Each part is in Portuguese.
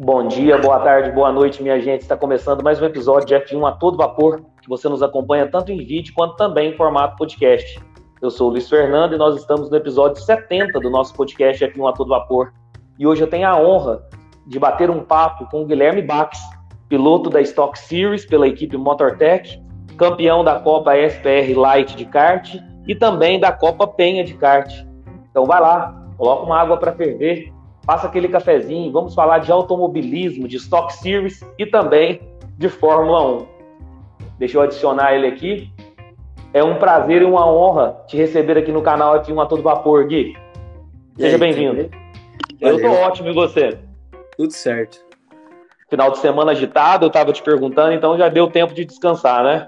Bom dia, boa tarde, boa noite, minha gente. Está começando mais um episódio de F1 a todo vapor, que você nos acompanha tanto em vídeo quanto também em formato podcast. Eu sou o Luiz Fernando e nós estamos no episódio 70 do nosso podcast F1 a todo vapor. E hoje eu tenho a honra de bater um papo com o Guilherme Bax, piloto da Stock Series pela equipe MotorTech, campeão da Copa SPR Light de kart e também da Copa Penha de kart. Então vai lá, coloca uma água para ferver passa aquele cafezinho, vamos falar de automobilismo, de Stock Series e também de Fórmula 1. Deixa eu adicionar ele aqui. É um prazer e uma honra te receber aqui no canal F1 a todo vapor, Gui. Seja bem-vindo. Eu tô ótimo e você? Tudo certo. Final de semana agitado, eu tava te perguntando, então já deu tempo de descansar, né?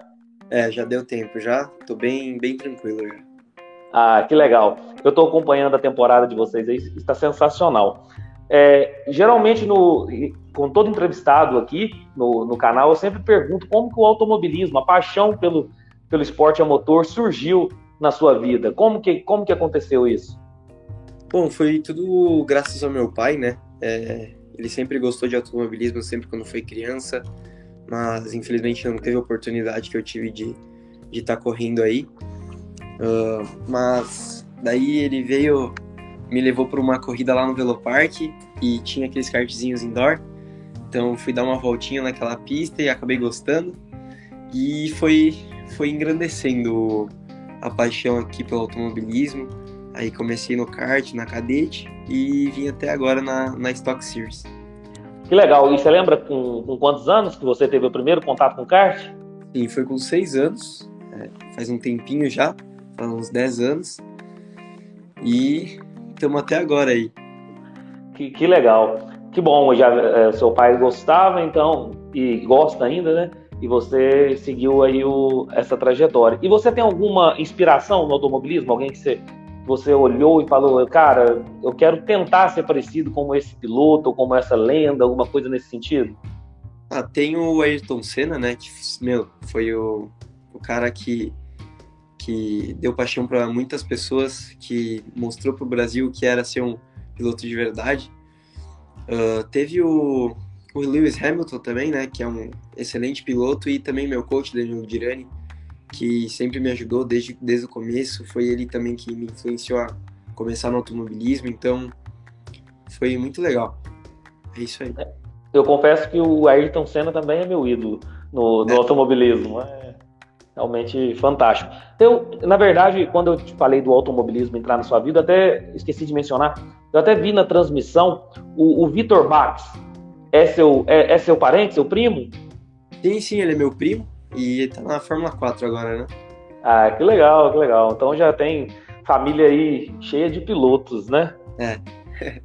É, já deu tempo, já. Tô bem, bem tranquilo já. Ah, que legal. Eu estou acompanhando a temporada de vocês aí, está sensacional. É, geralmente, no, com todo entrevistado aqui no, no canal, eu sempre pergunto como que o automobilismo, a paixão pelo, pelo esporte a motor surgiu na sua vida. Como que, como que aconteceu isso? Bom, foi tudo graças ao meu pai, né? É, ele sempre gostou de automobilismo, sempre quando foi criança, mas infelizmente não teve a oportunidade que eu tive de estar tá correndo aí. Uh, mas daí ele veio, me levou para uma corrida lá no Velopark e tinha aqueles kartzinhos indoor. Então fui dar uma voltinha naquela pista e acabei gostando. E foi, foi engrandecendo a paixão aqui pelo automobilismo. Aí comecei no kart, na cadete e vim até agora na, na Stock Series. Que legal! E você lembra com, com quantos anos que você teve o primeiro contato com kart? Sim, foi com seis anos. É, faz um tempinho já há uns 10 anos. E estamos até agora aí. Que, que legal. Que bom, já é, seu pai gostava, então, e gosta ainda, né? E você seguiu aí o, essa trajetória. E você tem alguma inspiração no automobilismo? Alguém que você, você olhou e falou, cara, eu quero tentar ser parecido como esse piloto, ou como essa lenda, alguma coisa nesse sentido? Ah, tem o Ayrton Senna, né? Que, meu, foi o, o cara que que deu paixão para muitas pessoas, que mostrou para o Brasil que era ser um piloto de verdade. Uh, teve o, o, Lewis Hamilton também, né, que é um excelente piloto, e também meu coach, Daniel Dirani, que sempre me ajudou desde, desde o começo. Foi ele também que me influenciou a começar no automobilismo, então foi muito legal. É isso aí. Eu confesso que o Ayrton Senna também é meu ídolo no, no é. automobilismo. É realmente fantástico. Eu, na verdade, quando eu te falei do automobilismo entrar na sua vida, até esqueci de mencionar, eu até vi na transmissão o, o Vitor Bax. É seu, é, é, seu parente, seu primo? Sim, sim, ele é meu primo e ele tá na Fórmula 4 agora, né? Ah, que legal, que legal. Então já tem família aí cheia de pilotos, né? É.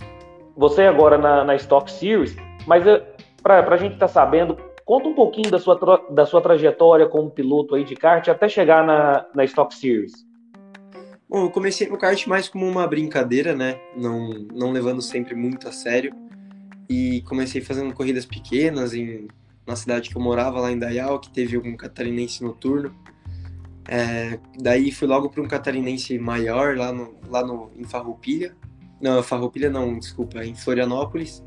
Você agora na, na Stock Series, mas eh, para a gente estar tá sabendo Conta um pouquinho da sua, da sua trajetória como piloto aí de kart até chegar na, na Stock Series. Bom, eu comecei no kart mais como uma brincadeira, né? Não, não levando sempre muito a sério. E comecei fazendo corridas pequenas em, na cidade que eu morava, lá em Dayal, que teve um catarinense noturno. É, daí fui logo para um catarinense maior, lá, no, lá no, em Farroupilha. Não, Farroupilha não, desculpa, em Florianópolis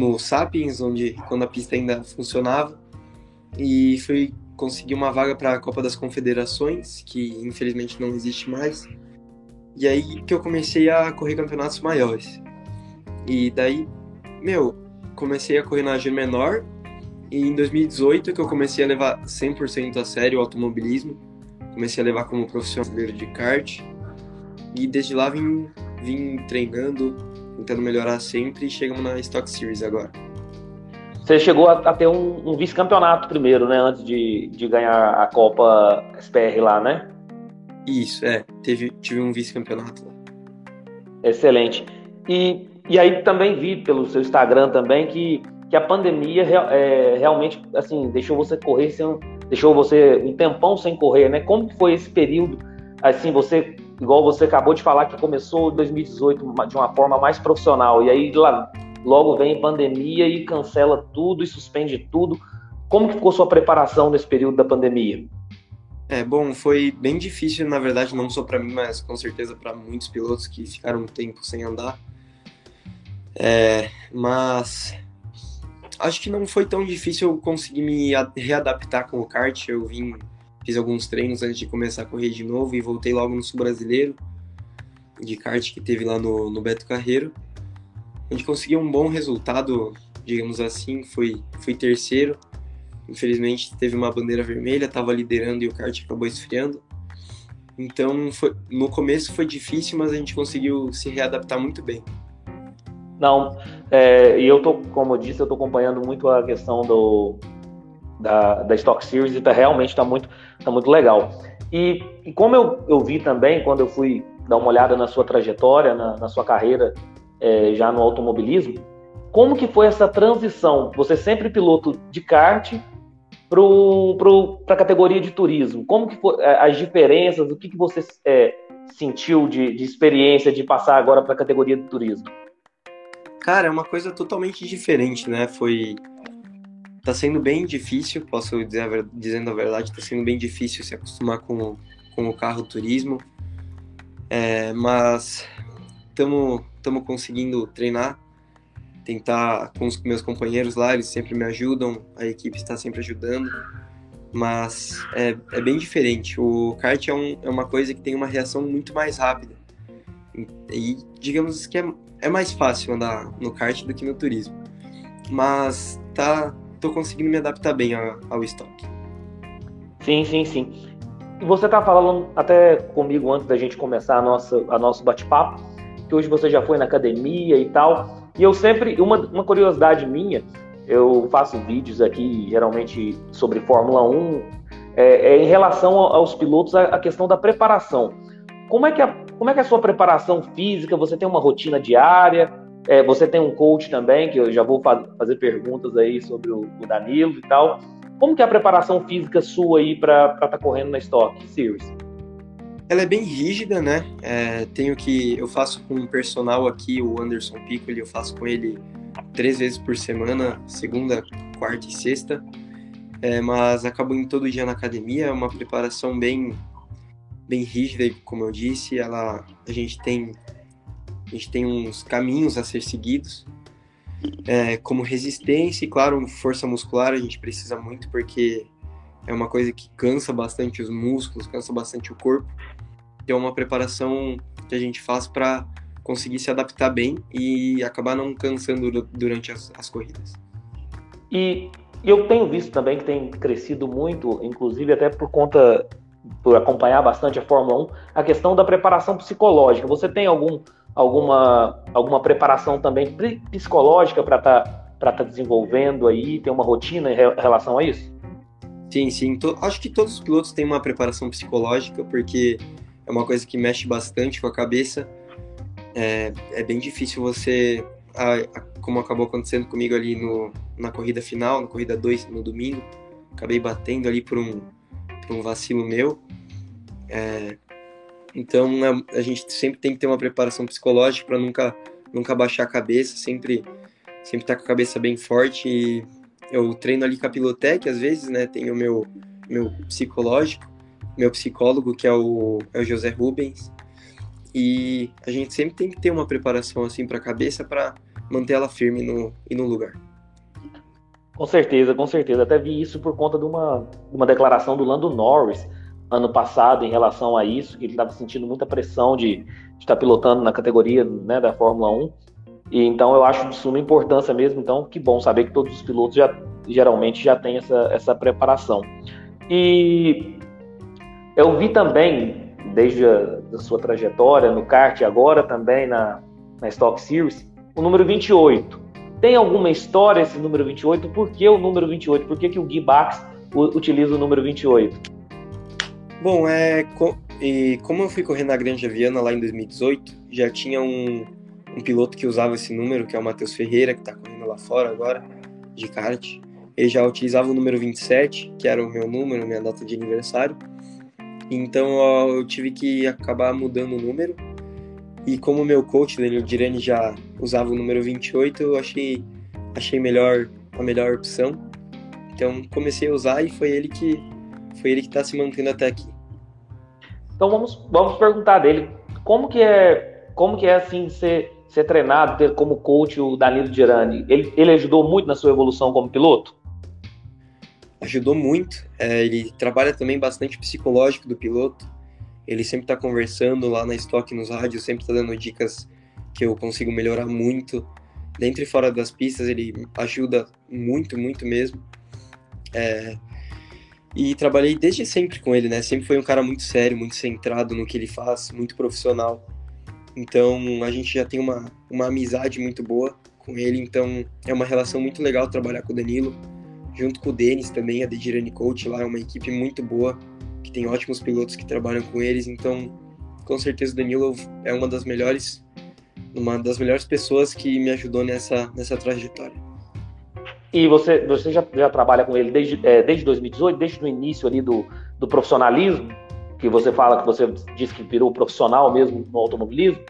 no Sapiens, onde quando a pista ainda funcionava, e fui conseguir uma vaga para a Copa das Confederações, que infelizmente não existe mais. E aí que eu comecei a correr campeonatos maiores. E daí, meu, comecei a correr na G menor. E em 2018 que eu comecei a levar 100% a sério o automobilismo. Comecei a levar como profissional de kart. E desde lá vim, vim treinando, tentando melhorar sempre e chegamos na Stock Series agora. Você chegou a, a ter um, um vice-campeonato primeiro, né? Antes de, de ganhar a Copa SPR lá, né? Isso, é. Teve, tive um vice-campeonato lá. Excelente. E, e aí também vi pelo seu Instagram também que, que a pandemia é, realmente assim deixou você correr sem, deixou você um tempão sem correr, né? Como foi esse período? Assim, você igual você acabou de falar que começou 2018 de uma forma mais profissional, e aí lá, logo vem pandemia e cancela tudo e suspende tudo. Como que ficou sua preparação nesse período da pandemia? É, bom, foi bem difícil, na verdade, não só para mim, mas com certeza para muitos pilotos que ficaram um tempo sem andar. É, mas acho que não foi tão difícil conseguir me readaptar com o kart. Eu vim, fiz alguns treinos antes de começar a correr de novo e voltei logo no Sul Brasileiro de kart que teve lá no, no Beto Carreiro. A gente conseguiu um bom resultado, digamos assim, foi, foi terceiro. Infelizmente teve uma bandeira vermelha, estava liderando e o kart acabou esfriando. Então foi, no começo foi difícil, mas a gente conseguiu se readaptar muito bem. Não, é, e eu tô, como eu disse, eu tô acompanhando muito a questão do da, da Stock Series e tá, realmente está muito, tá muito legal. E, e, como eu, eu vi também, quando eu fui dar uma olhada na sua trajetória, na, na sua carreira é, já no automobilismo, como que foi essa transição? Você sempre piloto de kart para a categoria de turismo. Como que foi é, as diferenças? O que, que você é, sentiu de, de experiência de passar agora para a categoria de turismo? Cara, é uma coisa totalmente diferente, né? Foi tá sendo bem difícil, posso dizer dizendo a verdade, tá sendo bem difícil se acostumar com, com o carro turismo, é, mas estamos conseguindo treinar, tentar com os meus companheiros lá, eles sempre me ajudam, a equipe está sempre ajudando, mas é, é bem diferente. O kart é, um, é uma coisa que tem uma reação muito mais rápida. E digamos que é, é mais fácil andar no kart do que no turismo. Mas tá, tô conseguindo me adaptar bem ao, estoque. Sim, sim, sim. Você tá falando até comigo antes da gente começar a nossa a nosso bate-papo, que hoje você já foi na academia e tal. E eu sempre, uma, uma curiosidade minha, eu faço vídeos aqui geralmente sobre Fórmula 1, é, é em relação aos pilotos a, a, questão da preparação. Como é, que a, como é que é a sua preparação física? Você tem uma rotina diária? É, você tem um coach também, que eu já vou faz, fazer perguntas aí sobre o, o, Danilo e tal. Como que é a preparação física sua aí para estar tá correndo na Stock Series? Ela é bem rígida, né? É, tenho que eu faço com um personal aqui, o Anderson Piccoli, eu faço com ele três vezes por semana, segunda, quarta e sexta. É, mas acabo indo todo dia na academia, é uma preparação bem bem rígida, como eu disse, ela a gente tem a gente tem uns caminhos a ser seguidos, é, como resistência e, claro, força muscular a gente precisa muito porque é uma coisa que cansa bastante os músculos, cansa bastante o corpo. Então, é uma preparação que a gente faz para conseguir se adaptar bem e acabar não cansando durante as, as corridas. E eu tenho visto também que tem crescido muito, inclusive até por conta por acompanhar bastante a Fórmula 1, a questão da preparação psicológica. Você tem algum alguma, alguma preparação também psicológica para estar tá, tá desenvolvendo aí? Tem uma rotina em relação a isso? Sim, sim. Acho que todos os pilotos têm uma preparação psicológica, porque é uma coisa que mexe bastante com a cabeça. É, é bem difícil você, a, a, como acabou acontecendo comigo ali no, na corrida final, na corrida 2 no domingo, acabei batendo ali por um, por um vacilo meu. É, então a, a, gente sempre tem que ter uma preparação psicológica para nunca nunca baixar a cabeça, sempre sempre estar tá com a cabeça bem forte. E eu treino ali com a Pilotec às vezes, né? Tenho o meu meu psicológico, meu psicólogo que é o, é o José Rubens. E a gente sempre tem que ter uma preparação assim para a cabeça para manter ela firme no, e no lugar. Com certeza, com certeza. Até vi isso por conta de uma, de uma declaração do Lando Norris, ano passado em relação a isso, que ele estava sentindo muita pressão de, estar pilotando na categoria né, da Fórmula 1. E então eu acho de suma importância mesmo. Então, que bom saber que todos os pilotos já geralmente já têm essa, essa preparação. E eu vi também, desde a sua trajetória no kart, agora também na, na Stock Series, o número 28. Tem alguma história esse número 28? Por que o número 28? Por que, que o Gui Bax utiliza o número 28? Bom, é, e como eu fui correr na Granja Viana lá em 2018, já tinha um, um piloto que usava esse número, que é o Matheus Ferreira, que está correndo lá fora agora, de kart. Ele já utilizava o número 27, que era o meu número, minha data de aniversário. Então eu tive que acabar mudando o número. E como o meu coach, Daniel Dirani, já usava o número 28, eu achei, achei melhor a melhor opção. Então comecei a usar e foi ele que foi ele que está se mantendo até aqui. Então vamos, vamos perguntar dele como que é como que é assim ser, ser treinado, ter como coach o Danilo Girani, ele, ele ajudou muito na sua evolução como piloto? Ajudou muito. É, ele trabalha também bastante psicológico do piloto. Ele sempre está conversando lá na Stock, nos rádios, sempre está dando dicas que eu consigo melhorar muito. Dentro e fora das pistas, ele ajuda muito, muito mesmo. É, e trabalhei desde sempre com ele, né? Sempre foi um cara muito sério, muito centrado no que ele faz, muito profissional. Então a gente já tem uma, uma amizade muito boa com ele, então é uma relação muito legal trabalhar com o Danilo, junto com o Denis também, a Dedirani Coach lá é uma equipe muito boa, que tem ótimos pilotos que trabalham com eles, então com certeza o Danilo é uma das melhores, uma das melhores pessoas que me ajudou nessa, nessa trajetória. E você, você já, já trabalha com ele desde, é, desde 2018, desde o início ali do, do profissionalismo? que você fala que você disse que virou profissional mesmo no automobilismo?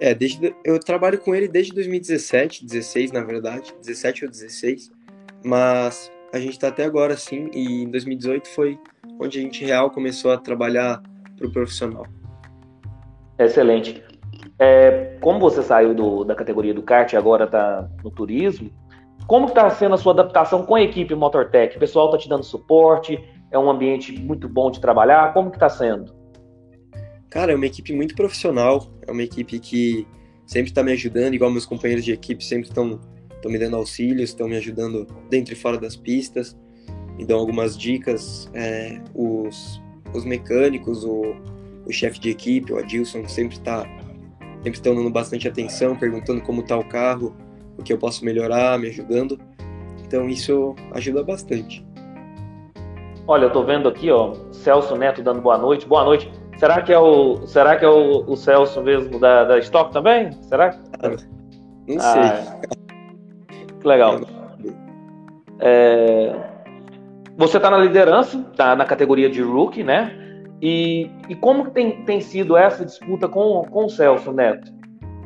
É, desde, eu trabalho com ele desde 2017, 16 na verdade, 17 ou 16, mas a gente está até agora sim, e em 2018 foi onde a gente real começou a trabalhar para o profissional. Excelente. É, como você saiu do, da categoria do kart e agora está no turismo, como está sendo a sua adaptação com a equipe Motortech? O pessoal está te dando suporte? É um ambiente muito bom de trabalhar? Como que está sendo? Cara, é uma equipe muito profissional, é uma equipe que sempre está me ajudando, igual meus companheiros de equipe sempre estão me dando auxílios, estão me ajudando dentro e fora das pistas, me dão algumas dicas. É, os, os mecânicos, o, o chefe de equipe, o Adilson, sempre está sempre estão dando bastante atenção, perguntando como está o carro, o que eu posso melhorar, me ajudando. Então isso ajuda bastante. Olha, eu tô vendo aqui, ó, Celso Neto dando boa noite. Boa noite. Será que é o, será que é o, o Celso mesmo da, da Stock também? Será? Não sei. Ah, que legal. É, você está na liderança, tá na categoria de rookie, né? E, e como tem, tem sido essa disputa com, com o Celso Neto?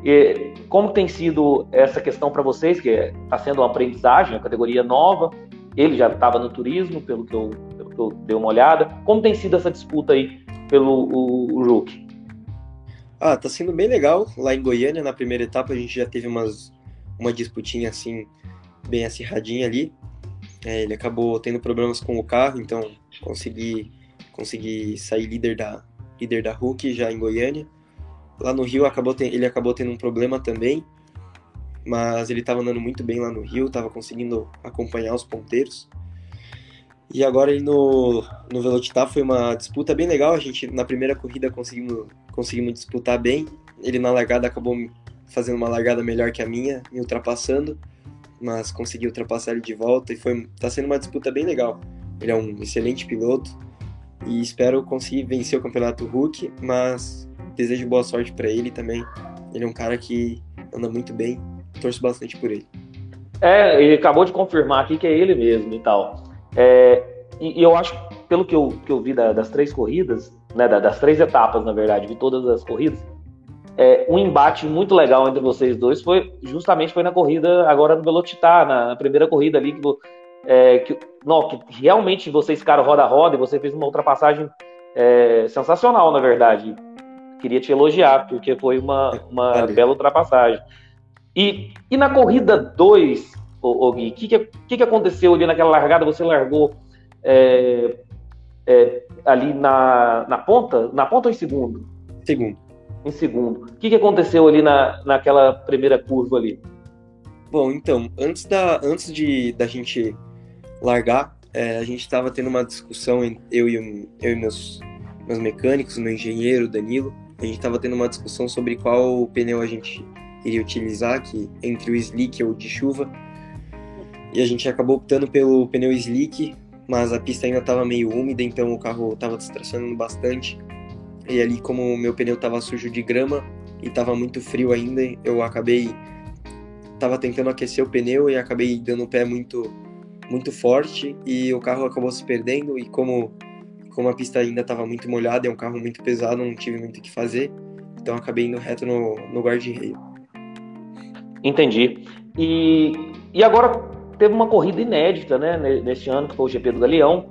E como tem sido essa questão para vocês, que está sendo uma aprendizagem, uma categoria nova? Ele já estava no turismo, pelo que eu que eu dei uma olhada. Como tem sido essa disputa aí pelo o, o Rook? Ah, tá sendo bem legal. Lá em Goiânia, na primeira etapa, a gente já teve umas, uma disputinha assim, bem acirradinha ali. É, ele acabou tendo problemas com o carro, então consegui, consegui sair líder da, líder da Hulk já em Goiânia. Lá no Rio acabou ele acabou tendo um problema também, mas ele estava andando muito bem lá no Rio, estava conseguindo acompanhar os ponteiros. E agora ele no, no Velocitar foi uma disputa bem legal. A gente na primeira corrida conseguimos, conseguimos disputar bem. Ele na largada acabou fazendo uma largada melhor que a minha, me ultrapassando, mas consegui ultrapassar ele de volta e foi tá sendo uma disputa bem legal. Ele é um excelente piloto e espero conseguir vencer o campeonato Hulk, mas desejo boa sorte para ele também. Ele é um cara que anda muito bem, torço bastante por ele. É, ele acabou de confirmar aqui que é ele mesmo e tal. É, e, e, eu acho, pelo que eu, que eu vi da, das três corridas, né, da, das três etapas, na verdade, vi todas as corridas, é, um embate muito legal entre vocês dois foi justamente foi na corrida agora no Velocitar, na, na primeira corrida ali que, é, que, não, que realmente vocês ficaram roda roda e você fez uma ultrapassagem é, sensacional, na verdade. Queria te elogiar, porque foi uma, uma bela ultrapassagem. E, e na corrida 2, o, Gui? O que, que, que, aconteceu ali naquela largada? Você largou é, é, ali na, na ponta? Na ponta ou em segundo? Segundo. Em segundo. O que, que aconteceu ali na, naquela primeira curva ali? Bom, então, antes da, antes de da gente largar, é, a gente estava tendo uma discussão, eu e, eu e meus, meus mecânicos, meu engenheiro, Danilo, a gente estava tendo uma discussão sobre qual pneu a gente iria utilizar, que entre o slick ou de chuva, e a gente acabou optando pelo pneu slick, mas a pista ainda estava meio úmida, então o carro estava distracionando bastante. E ali, como o meu pneu estava sujo de grama e estava muito frio ainda, eu acabei tava tentando aquecer o pneu e acabei dando o pé muito muito forte e o carro acabou se perdendo e como como a pista ainda estava muito molhada, é um carro muito pesado, não tive muito o que fazer, então acabei indo reto no, no guarda-reio. Entendi. E, e agora teve uma corrida inédita, né, neste ano, que foi o GP do Galeão.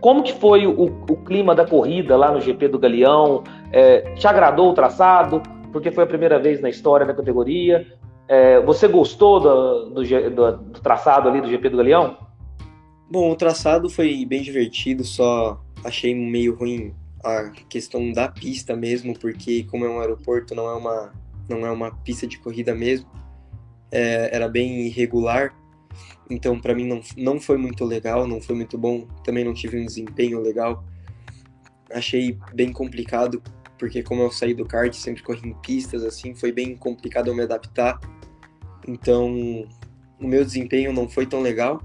Como que foi o, o clima da corrida lá no GP do Galeão? É, te agradou o traçado? porque foi a primeira vez na história da categoria. É, você gostou do, do, do, do, traçado ali do GP do Galeão? Bom, o traçado foi bem divertido, só achei meio ruim a questão da pista mesmo, porque como é um aeroporto, não é uma, não é uma pista de corrida mesmo, é, era bem irregular, então para mim não, não foi muito legal, não foi muito bom, também não tive um desempenho legal, achei bem complicado, porque como eu saí do kart, sempre corri em pistas, assim, foi bem complicado eu me adaptar, então o meu desempenho não foi tão legal,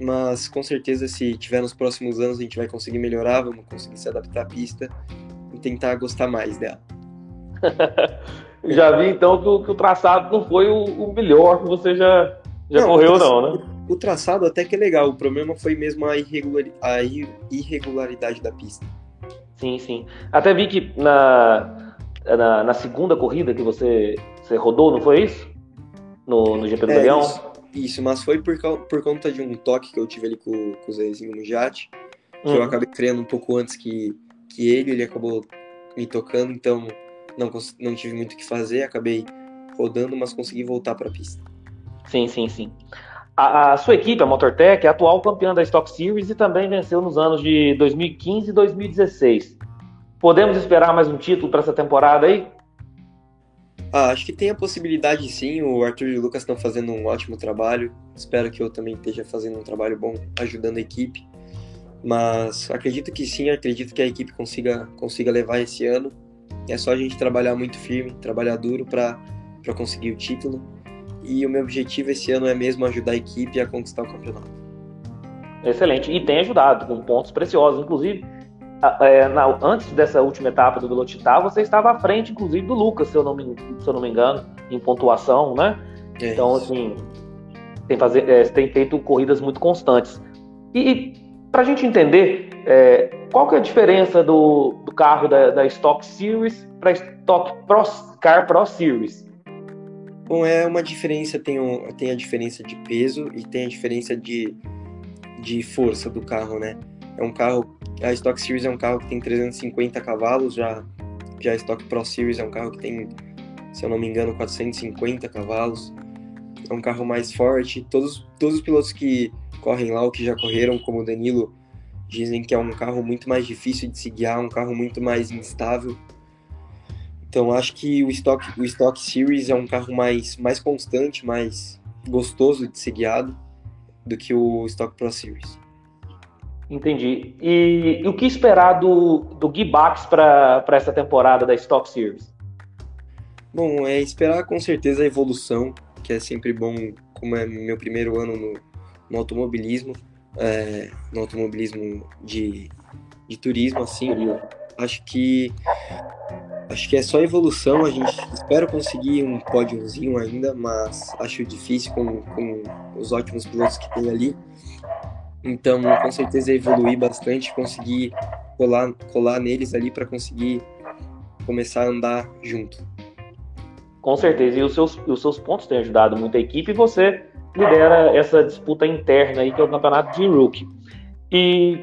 mas com certeza se tiver nos próximos anos a gente vai conseguir melhorar, vamos conseguir se adaptar à pista e tentar gostar mais dela. já vi então que o, que o traçado não foi o, o, melhor que você já, já não, correu, traçado, não, né? O, o, traçado até que é legal, o problema foi mesmo a, irregular, a irregularidade da pista. Sim, sim. Até vi que na, na, na segunda corrida que você, você rodou, não foi isso? No, no GP do é, Isso. Isso, mas foi por, por conta de um toque que eu tive ali com, com o Zezinho no Jate, que uhum. eu acabei freando um pouco antes que, que ele, ele acabou me tocando, então não, não tive muito o que fazer, acabei rodando, mas consegui voltar para a pista. Sim, sim, sim. A, a, sua equipe, a MotorTech, é atual campeã da Stock Series e também venceu nos anos de 2015 e 2016. Podemos esperar mais um título para essa temporada aí? Ah, acho que tem a possibilidade sim. O Arthur e o Lucas estão fazendo um ótimo trabalho. Espero que eu também esteja fazendo um trabalho bom ajudando a equipe. Mas acredito que sim, acredito que a equipe consiga, consiga levar esse ano. É só a gente trabalhar muito firme, trabalhar duro para conseguir o título. E o meu objetivo esse ano é mesmo ajudar a equipe a conquistar o campeonato. Excelente. E tem ajudado com pontos preciosos. Inclusive, é, na, antes dessa última etapa do Velocitar, você estava à frente, inclusive, do Lucas, se eu não me, se eu não me engano, em pontuação, né? É então, assim, tem, fazer, é, tem feito corridas muito constantes. E, e para a gente entender, é, qual que é a diferença do, do carro da, da Stock Series para Stock Pro, Car Pro Series? Bom, é uma diferença, tem, um, tem a diferença de peso e tem a diferença de, de força do carro, né? É um carro a Stock Series é um carro que tem 350 cavalos, já, já a Stock Pro Series é um carro que tem, se eu não me engano, 450 cavalos. É um carro mais forte. Todos, todos os pilotos que correm lá, ou que já correram, como o Danilo, dizem que é um carro muito mais difícil de se guiar, um carro muito mais instável. Então acho que o Stock, o Stock Series é um carro mais, mais constante, mais gostoso de ser guiado do que o Stock Pro Series. Entendi. E, e, o que esperar do, do Gui Bax para essa temporada da Stock Series? Bom, é esperar com certeza a evolução, que é sempre bom, como é meu primeiro ano no, no automobilismo, é, no automobilismo de, de turismo, assim. Acho que acho que é só evolução. A gente espera conseguir um pódiozinho ainda, mas acho difícil com, com os ótimos pilotos que tem ali. Então, com certeza evoluir bastante, conseguir colar, colar neles ali para conseguir começar a andar junto. Com certeza, e os seus, os seus pontos têm ajudado muito a equipe e você lidera essa disputa interna aí que é o campeonato de rookie. E,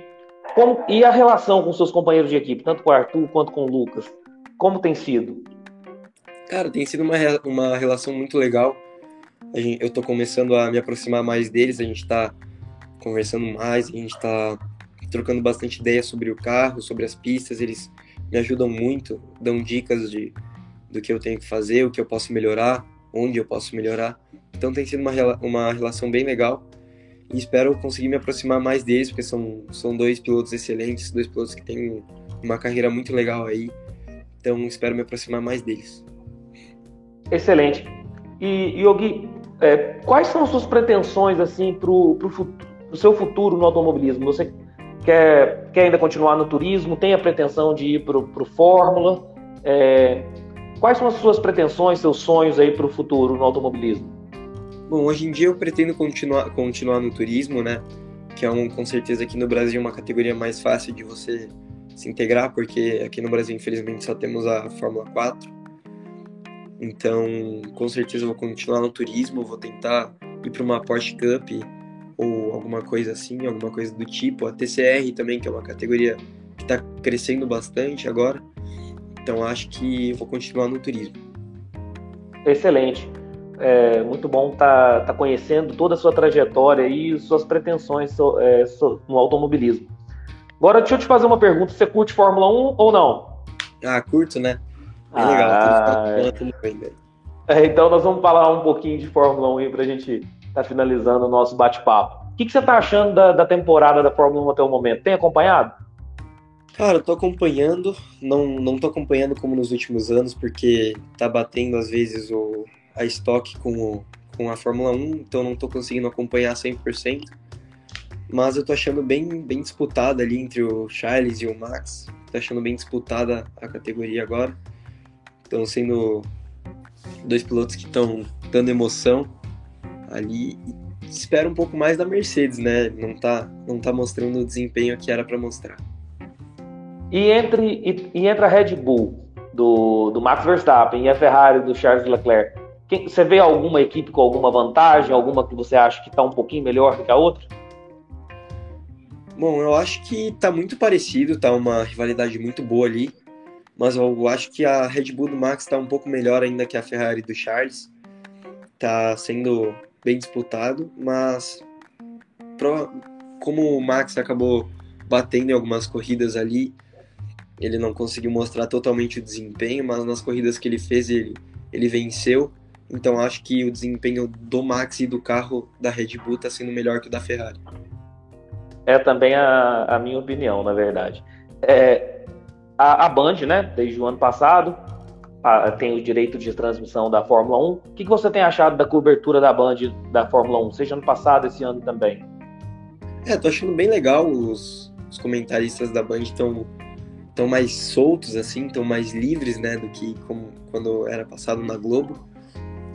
como, e a relação com seus companheiros de equipe, tanto com o Arthur quanto com o Lucas, como tem sido? Cara, tem sido uma, uma relação muito legal. Gente, eu tô começando a me aproximar mais deles, a gente tá conversando mais, a gente está trocando bastante ideias sobre o carro, sobre as pistas, eles me ajudam muito, dão dicas de do que eu tenho que fazer, o que eu posso melhorar, onde eu posso melhorar. Então tem sido uma, uma relação bem legal e espero conseguir me aproximar mais deles, porque são, são dois pilotos excelentes, dois pilotos que têm uma carreira muito legal aí. Então espero me aproximar mais deles. Excelente. E Yogi, é, quais são as suas pretensões assim para o futuro? o seu futuro no automobilismo? Você quer, quer ainda continuar no turismo? Tem a pretensão de ir para o Fórmula? É, quais são as suas pretensões, seus sonhos aí para o futuro no automobilismo? Bom, hoje em dia eu pretendo continuar, continuar no turismo, né? Que é um, com certeza aqui no Brasil uma categoria mais fácil de você se integrar, porque aqui no Brasil infelizmente só temos a Fórmula 4. Então, com certeza vou continuar no turismo, vou tentar ir para uma Porsche Cup ou alguma coisa assim, alguma coisa do tipo. A TCR também, que é uma categoria que está crescendo bastante agora. Então acho que vou continuar no turismo. Excelente. É muito bom estar tá, tá conhecendo toda a sua trajetória e suas pretensões so, é, so, no automobilismo. Agora, deixa eu te fazer uma pergunta. Você curte Fórmula 1 ou não? Ah, curto, né? É ah, legal. Tudo, tudo é, então, nós vamos falar um pouquinho de Fórmula 1 para a gente estar tá finalizando o nosso bate-papo. O que, que você está achando da, da temporada da Fórmula 1 até o momento? Tem acompanhado? Cara, eu tô acompanhando, não, não tô acompanhando como nos últimos anos, porque tá batendo às vezes o, a estoque com, o, com a Fórmula 1, então não tô conseguindo acompanhar 100%. Mas eu tô achando bem, bem disputada ali entre o Charles e o Max. Tô achando bem disputada a categoria agora. Estão sendo dois pilotos que estão dando emoção ali. Espero um pouco mais da Mercedes, né? Não tá, não tá mostrando o desempenho que era para mostrar. E entre, e, e, entre a Red Bull do, do Max Verstappen e a Ferrari do Charles Leclerc, quem, você vê alguma equipe com alguma vantagem, alguma que você acha que está um pouquinho melhor do que a outra? Bom, eu acho que está muito parecido, está uma rivalidade muito boa ali, mas eu acho que a Red Bull do Max está um pouco melhor ainda que a Ferrari do Charles. Está sendo bem disputado, mas como o Max acabou batendo em algumas corridas ali, ele não conseguiu mostrar totalmente o desempenho, mas nas corridas que ele fez, ele, ele venceu. Então acho que o desempenho do Max e do carro da Red Bull está sendo melhor que o da Ferrari. É também a, a minha opinião, na verdade. É, a, a, Band, né, desde o ano passado, tem o direito de transmissão da Fórmula 1. O que, você tem achado da cobertura da Band da Fórmula 1, seja ano passado, esse ano também? É, tô achando bem legal. Os, os comentaristas da Band estão estão mais soltos assim, estão mais livres, né, do que como quando era passado na Globo.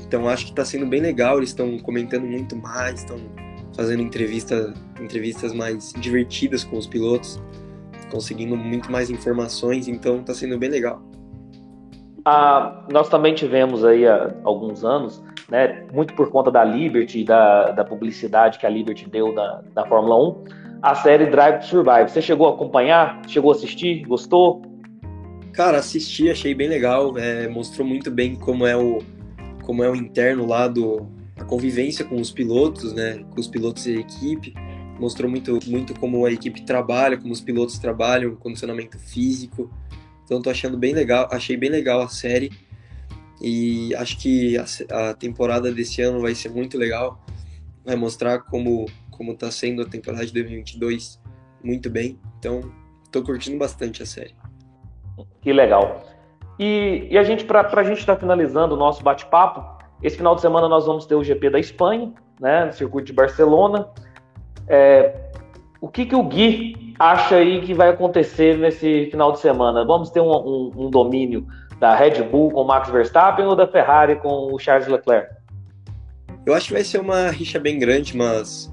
Então acho que está sendo bem legal, eles estão comentando muito mais, estão fazendo entrevista, entrevistas mais divertidas com os pilotos, conseguindo muito mais informações, então está sendo bem legal. Ah, nós também tivemos aí há alguns anos, né, muito por conta da Liberty, da, da publicidade que a Liberty deu da, da Fórmula 1, a série Drive to Survive. Você chegou a acompanhar? Chegou a assistir? Gostou? Cara, assisti, achei bem legal. É, mostrou muito bem como é o como é o interno lá do a convivência com os pilotos, né? Com os pilotos e a equipe. Mostrou muito muito como a equipe trabalha, como os pilotos trabalham, condicionamento físico. Então tô achando bem legal, achei bem legal a série. E acho que a, a temporada desse ano vai ser muito legal. Vai mostrar como como está sendo a temporada de 2022 muito bem. Então, estou curtindo bastante a série. Que legal. E, e a gente, para a gente estar tá finalizando o nosso bate-papo, esse final de semana nós vamos ter o GP da Espanha, né, no circuito de Barcelona. É, o que, que o Gui acha aí que vai acontecer nesse final de semana? Vamos ter um, um, um domínio da Red Bull com o Max Verstappen ou da Ferrari com o Charles Leclerc? Eu acho que vai ser uma rixa bem grande, mas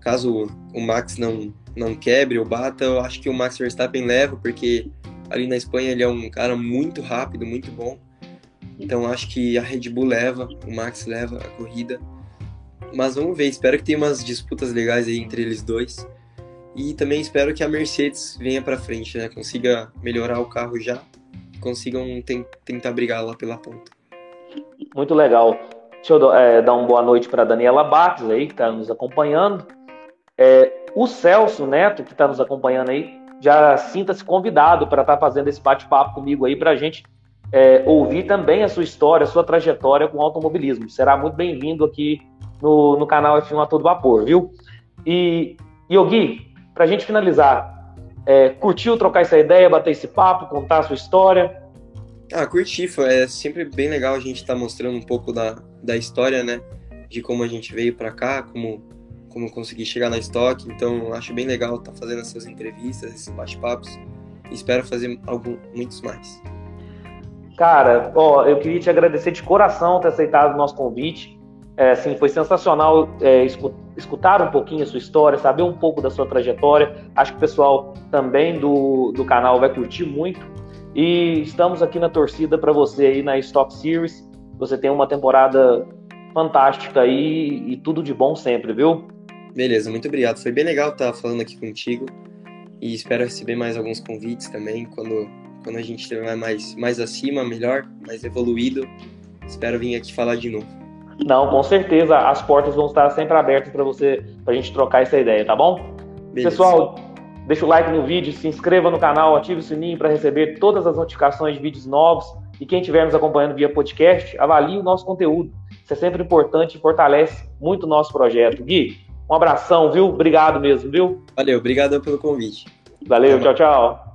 caso o Max não, não quebre ou bata, eu acho que o Max Verstappen leva, porque ali na Espanha ele é um cara muito rápido, muito bom. Então acho que a Red Bull leva, o Max leva a corrida. Mas vamos ver, espero que tenha umas disputas legais aí entre eles dois. E também espero que a Mercedes venha para frente, né? Consiga melhorar o carro já, consigam tentar brigar lá pela ponta. Muito legal. Deixa eu é, dar uma boa noite para Daniela Bates aí, que está nos acompanhando. É, o Celso Neto, que está nos acompanhando aí, já sinta-se convidado para estar tá fazendo esse bate-papo comigo aí, para a gente é, ouvir também a sua história, a sua trajetória com o automobilismo. Será muito bem-vindo aqui no, no canal F1 a todo vapor, viu? E, Yogi, para a gente finalizar, é, curtiu trocar essa ideia, bater esse papo, contar a sua história? Ah, curti, é sempre bem legal a gente estar tá mostrando um pouco da, da história, né? De como a gente veio para cá, como como conseguir chegar na estoque. Então, acho bem legal estar tá fazendo essas entrevistas, esses bate-papos. Espero fazer algum, muitos mais. Cara, ó, eu queria te agradecer de coração ter aceitado o nosso convite. É, assim, foi sensacional é, escutar um pouquinho a sua história, saber um pouco da sua trajetória. Acho que o pessoal também do, do canal vai curtir muito. E estamos aqui na torcida para você aí na Stock Series. Você tem uma temporada fantástica aí e tudo de bom sempre, viu? Beleza, muito obrigado. Foi bem legal estar falando aqui contigo e espero receber mais alguns convites também quando, quando a gente estiver mais, mais acima, melhor, mais evoluído. Espero vir aqui falar de novo. Não, com certeza as portas vão estar sempre abertas para você, para a gente trocar essa ideia, tá bom? Beleza. Pessoal, deixa o like no vídeo, se inscreva no canal, ative o sininho para receber todas as notificações de vídeos novos. E quem estiver nos acompanhando via podcast, avalie o nosso conteúdo. Isso é sempre importante e fortalece muito o nosso projeto. Gui, um abração, viu? Obrigado mesmo, viu? Valeu, obrigado pelo convite. Valeu, tchau, tchau.